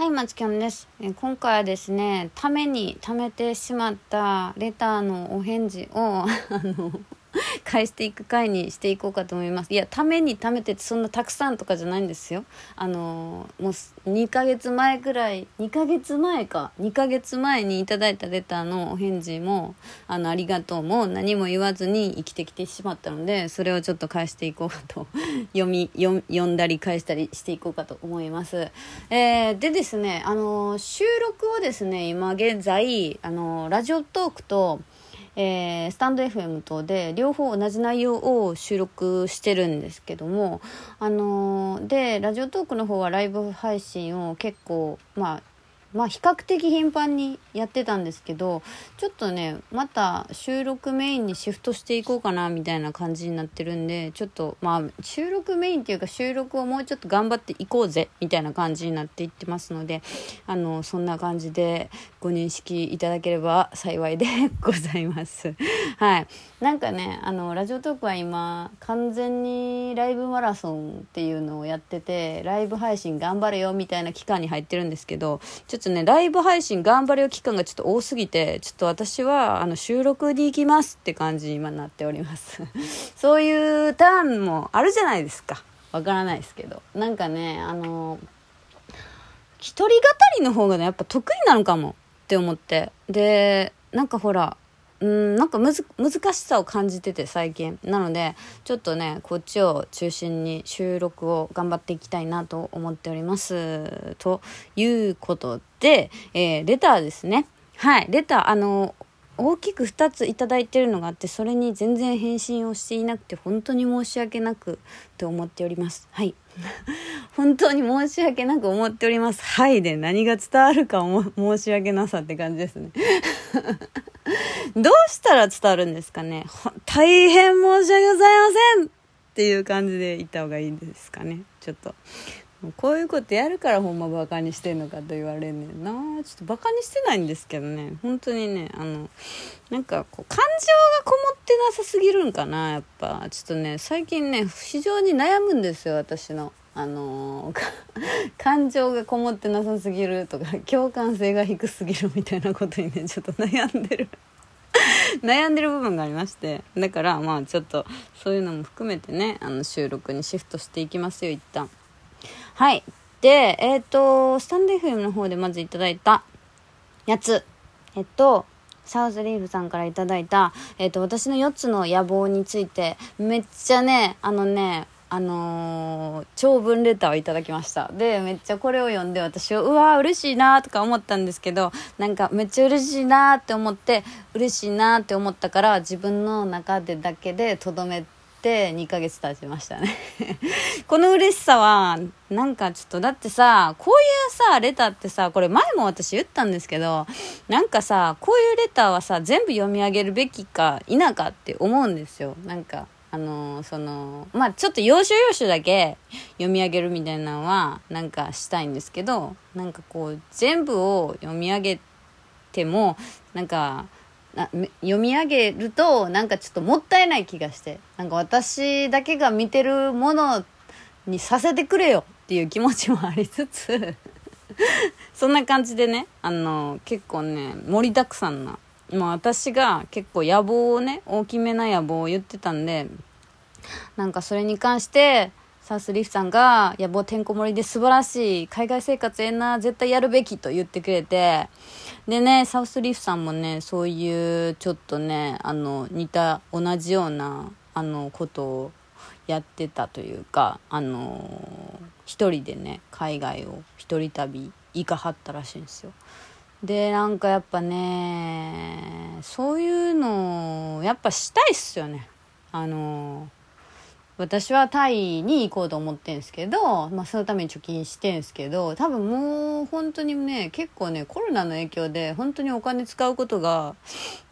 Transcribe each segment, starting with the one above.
はい、松きょんです。え今回はですね、ために貯めてしまったレターのお返事を、あの、返していく回にしていこうかと思います。いや、ために貯めてってそんなたくさんとかじゃないんですよ。あの、もう2ヶ月前くらい、2ヶ月前か、2ヶ月前にいただいたレターのお返事も、あの、ありがとうも何も言わずに生きてきてしまったので、それをちょっと返していこうかと、読み、読読んだり返したりしていこうかと思います。えー、でですね、あの、収録をですね、今現在、あの、ラジオトークと、えースタンド FM 等で両方同じ内容を収録してるんですけどもあのーでラジオトークの方はライブ配信を結構まあまあ比較的頻繁にやってたんですけどちょっとねまた収録メインにシフトしていこうかなみたいな感じになってるんでちょっとまあ収録メインっていうか収録をもうちょっと頑張っていこうぜみたいな感じになっていってますのであのそんな感じでご認識いただければ幸いで ございます。はい。なんかね、あの、ラジオトークは今、完全にライブマラソンっていうのをやってて、ライブ配信頑張れよみたいな期間に入ってるんですけど、ちょっとね、ライブ配信頑張れよ期間がちょっと多すぎて、ちょっと私は、あの、収録に行きますって感じに今なっております。そういうターンもあるじゃないですか。わからないですけど。なんかね、あの、一人語りの方がね、やっぱ得意なのかもって思って。で、なんかほら、うん、なんかむず難しさを感じてて最近。なので、ちょっとね、こっちを中心に収録を頑張っていきたいなと思っております。ということで、えーレターですね。はい、レター、あの、大きく2ついいてるのがあってそれに全然返信をしていなくて本当に申し訳なくと思っておりますはい 本当に申し訳なく思っておりますはいで何が伝わるかも申し訳なさって感じですね どうしたら伝わるんですかね？大変申し訳ございませんっていう感じで言った方がいいんですかね？ちょっと。こういうことやるからほんまバカにしてんのかと言われんねんな。ちょっとバカにしてないんですけどね。本当にねあのなんかこう感情がこもってなさすぎるんかなやっぱ。ちょっとね最近ね非常に悩むんですよ私の。あの 感情がこもってなさすぎるとか共感性が低すぎるみたいなことにねちょっと悩んでる。悩んでる部分がありまして。だからまあちょっとそういうのも含めてねあの収録にシフトしていきますよ一旦。はい。でえっ、とスタンド FM の方でまずいただいたやつ。えっとサウスリーフさんからいただいた、えっと私の4つの野望についてめっちゃねあのねあのー長文レターをいただきました。でめっちゃこれを読んで私はうわー嬉しいなーとか思ったんですけどなんかめっちゃ嬉しいなって思って嬉しいなって思ったから自分の中でだけでとどめて2ヶ月経ちましたね。この嬉しさはなんかちょっとだってさこういうさレターってさこれ前も私言ったんですけどなんかさこういうレターはさ全部読み上げるべきか否かって思うんですよ。なんかあのそのまあちょっと要所要所だけ読み上げるみたいなのはなんかしたいんですけどなんかこう全部を読み上げてもなんか読み上げるとなんかちょっともったいない気がしてなんか私だけが見てるものにさせてくれよっていう気持ちもありつつそんな感じでねあの結構ね盛りだくさんなまあ私が結構野望をね大きめな野望を言ってたんでなんかそれに関してサウスリフさんが野望てんこ盛りで素晴らしい海外生活ええな絶対やるべきと言ってくれてでねサウスリフさんもねそういうちょっとねあの似た同じようなあのことをやってたというかあの一人でね海外を一人旅行かはったらしいんですよ。でなんかやっぱねそういうのやっぱしたいっすよね。あの私はタイに行こうと思ってんすけど、まあ、そのために貯金してんすけど多分もう本当にね結構ねコロナの影響で本当にお金使うことが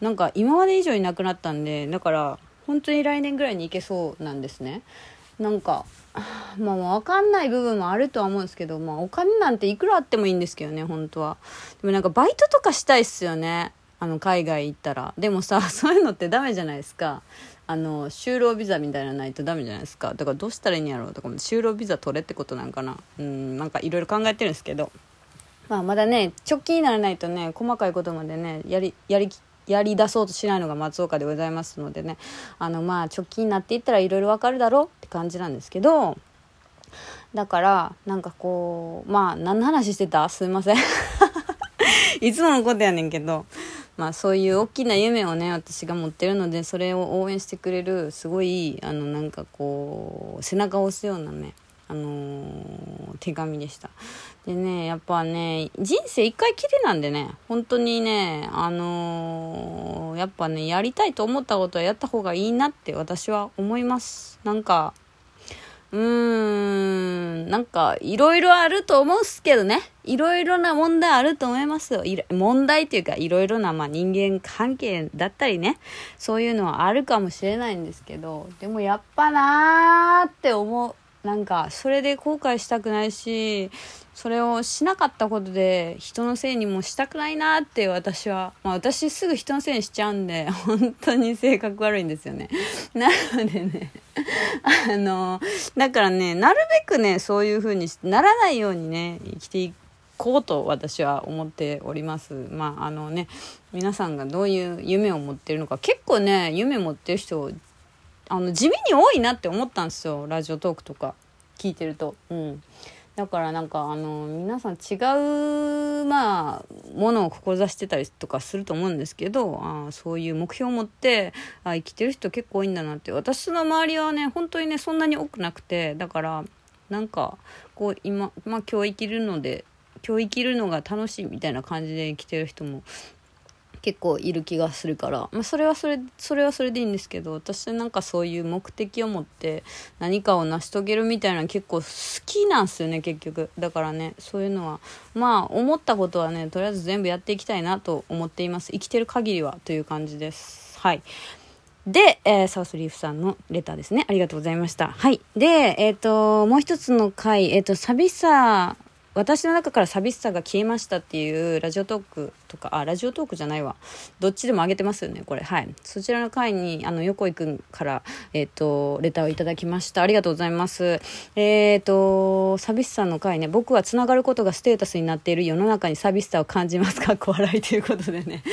なんか今まで以上になくなったんでだから本当に来年ぐらいに行けそうなんですね。なんか まあ分かんない部分もあるとは思うんですけど、まあ、お金なんていくらあってもいいんですけどね本当は。でもなんかバイトとかしたいっすよね。あの海外行ったら。でもさ そういうのってダメじゃないですか。あの就労ビザみたいなのないとダメじゃないですか。だからどうしたらいいんやろう。とかも就労ビザ取れってことなんかな。うんなんかいろいろ考えてるんですけど。まあまだね直近にならないとね細かいことまでねやりやりやり出そうとしないのが松岡でございますのでね。あのまあ直近になっていったらいろいろわかるだろうって感じなんですけどだからなんかこうまあ何の話してた？すいません。いつものことやねんけどまあそういう大きな夢をね私が持ってるのでそれを応援してくれるすごいあのなんかこう背中を押すようなねあのー、手紙でした。でね、やっぱね、人生一回きりなんでね、本当にね、あのー、やっぱね、やりたいと思ったことはやった方がいいなって私は思います。なんか、うーん、なんか、いろいろあると思うっすけどね。いろいろな問題あると思いますよ。問題っていうか、いろいろな、まあ、人間関係だったりね。そういうのはあるかもしれないんですけど、でもやっぱなーって思う。なんか、それで後悔したくないし、それをしなかったことで人のせいにもしたくないなって私は、まあ私すぐ人のせいにしちゃうんで、本当に性格悪いんですよね。なのでね、あの、だからね、なるべくね、そういう風にならないようにね、生きていこうと私は思っております。まああのね、皆さんがどういう夢を持ってるのか、結構ね、夢持ってる人、あの、地味に多いなって思ったんですよ。ラジオトークとか聞いてると。うん。だからなんかあの皆さん違うまあものを志してたりとかすると思うんですけどあそういう目標を持ってあ生きてる人結構多いんだなって私の周りはね本当にねそんなに多くなくてだからなんかこう今、まあ、今日生きるので今日生きるのが楽しいみたいな感じで生きてる人も結構いる気がするから、まあ、それはそれそれはそれでいいんですけど私なんかそういう目的を持って何かを成し遂げるみたいな結構好きなんですよね結局だからねそういうのはまあ思ったことはねとりあえず全部やっていきたいなと思っています生きてる限りはという感じですはいで、えー、サウスリーフさんのレターですね。ありがとうございました。はい。で、えっ、ー、と、もう一つの回、えっ、ー、と、寂しさ私の中から寂しさが消えましたっていうラジオトークとか、あ、ラジオトークじゃないわ。どっちでも上げてますよね、これ。はい。そちらの回に、あの、横井くんから、えっ、ー、と、レターをいただきました。ありがとうございます。えっ、ー、と、寂しさの回ね、僕はつながることがステータスになっている世の中に寂しさを感じますかっこ笑いということでね。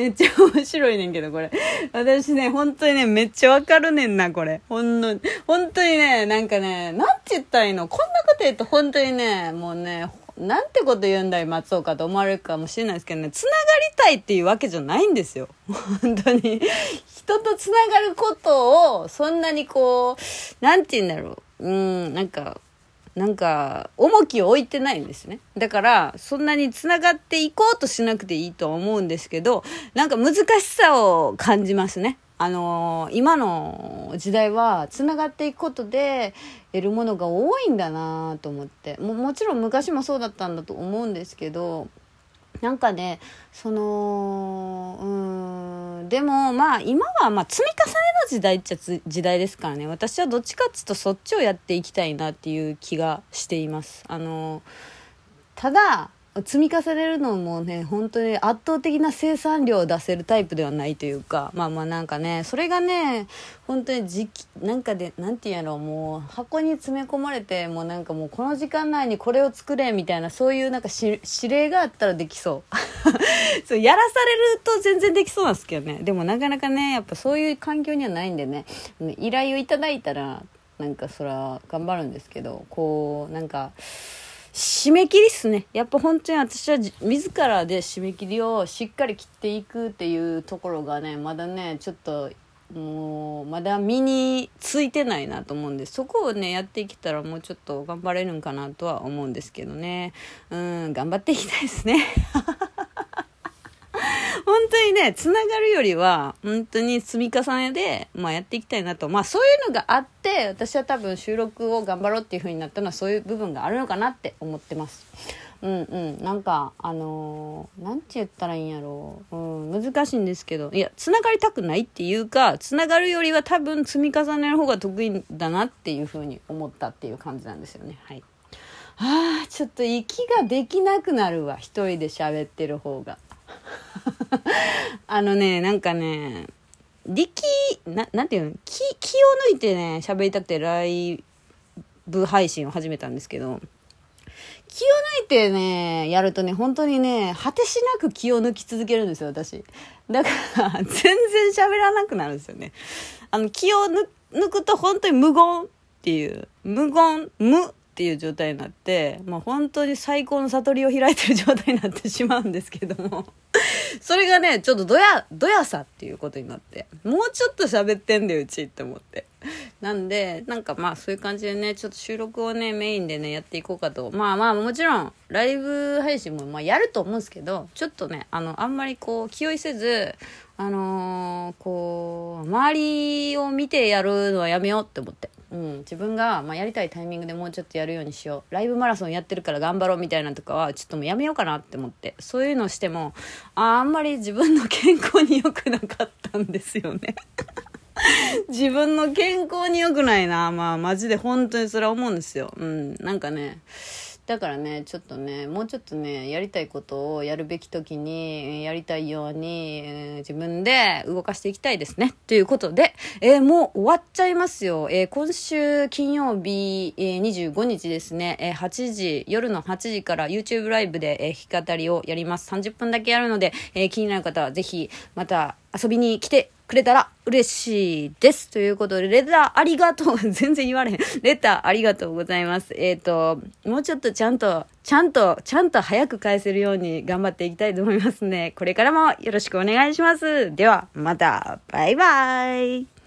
めっちゃ面白いねんけど、これ。私ね、本当にね、めっちゃわかるねんな、これ。ほんの、本当にね、なんかね、なんて言ったらいいの？こんなこと言うと本当にね、もうね、なんてこと言うんだい、松岡と思われるかもしれないですけどね、つながりたいっていうわけじゃないんですよ。本当に。人とつながることを、そんなにこう、なんて言うんだろう。うん、なんか、なんか、重きを置いてないんですね。だから、そんなにつながっていこうとしなくていいと思うんですけど、なんか難しさを感じますね。あのー、今の時代はつながっていくことで得るものが多いんだなと思ってももちろん昔もそうだったんだと思うんですけどなんかねそのうんでもまあ今はまあ積み重ねの時代っちゃ時代ですからね。私はどっちかっつうとそっちをやっていきたいなっていう気がしています。あのただ積み重ねるのもね本当に圧倒的な生産量を出せるタイプではないというかまあまあなんかねそれがね本当に時期なんかでなんて言うんやろもう箱に詰め込まれてもうなんかもうこの時間内にこれを作れみたいなそういうなんか指令があったらできそう。そうやらされると全然できそうなんですけどね。でもなかなかねやっぱそういう環境にはないんでね依頼をいただいたらなんかそれは頑張るんですけどこうなんか締め切りっすね。やっぱ本当に私は自らで締め切りをしっかり切っていくっていうところがね、まだね、ちょっともうまだ身についてないなと思うんでそこをねやってきたらもうちょっと頑張れるんかなとは思うんですけどね。うん頑張っていきたいですね。本当にね、つながるよりは、本当に積み重ねで、まあやっていきたいなと。まあそういうのがあって、私は多分収録を頑張ろうっていう風になったのはそういう部分があるのかなって思ってます。うんうん。なんか、あのー、なんて言ったらいいんやろう。うん、難しいんですけど、いや、つながりたくないっていうか、つながるよりは多分積み重ねる方が得意だなっていう風に思ったっていう感じなんですよね。はい。ああ、ちょっと息ができなくなるわ。一人で喋ってる方が。あのね、なんかね、力、ななんていうの？気、気を抜いてね、喋りたくてライブ配信を始めたんですけど、気を抜いてね、やるとね、本当にね、果てしなく気を抜き続けるんですよ、私。だから、全然喋らなくなるんですよね。あの、気を抜くと本当に無言っていう、無言、無っていう状態になって、まあ、本当に最高の悟りを開いてる状態になってしまうんですけども。それがねちょっとどやどやさっていうことになってもうちょっと喋ってんだようちって思って。なんでなんかまあそういう感じでねちょっと収録をねメインでねやっていこうかと。まあまあもちろんライブ配信もまあやると思うんですけどちょっとねあのあんまりこう気負いせずあのー、こう周りを見てやるのはやめようって思って。うん、自分が、まあ、やりたいタイミングでもうちょっとやるようにしよう。ライブマラソンやってるから頑張ろうみたいなとかはちょっともうやめようかなって思って。そういうのしてもああんまり自分の健康に良くなかったんですよね。自分の健康に良くないな。まあマジで本当にそれは思うんですよ。うんなんかねだからね、ちょっとね、もうちょっとね、やりたいことをやるべき時に、やりたいように、えー、自分で動かしていきたいですね。ということで、えー、もう終わっちゃいますよ。えー、今週金曜日、え25日ですね、え8時、夜の8時から YouTube ライブで、え弾き語りをやります。30分だけやるので、え気になる方はぜひ、また遊びに来てくれたら嬉しいです。ということで、レターありがとう。全然言われへん。レターありがとうございます。えっ、ー、と、もうちょっとちゃんと、ちゃんと、ちゃんと早く返せるように頑張っていきたいと思いますね。これからもよろしくお願いします。では、また。バイバイ。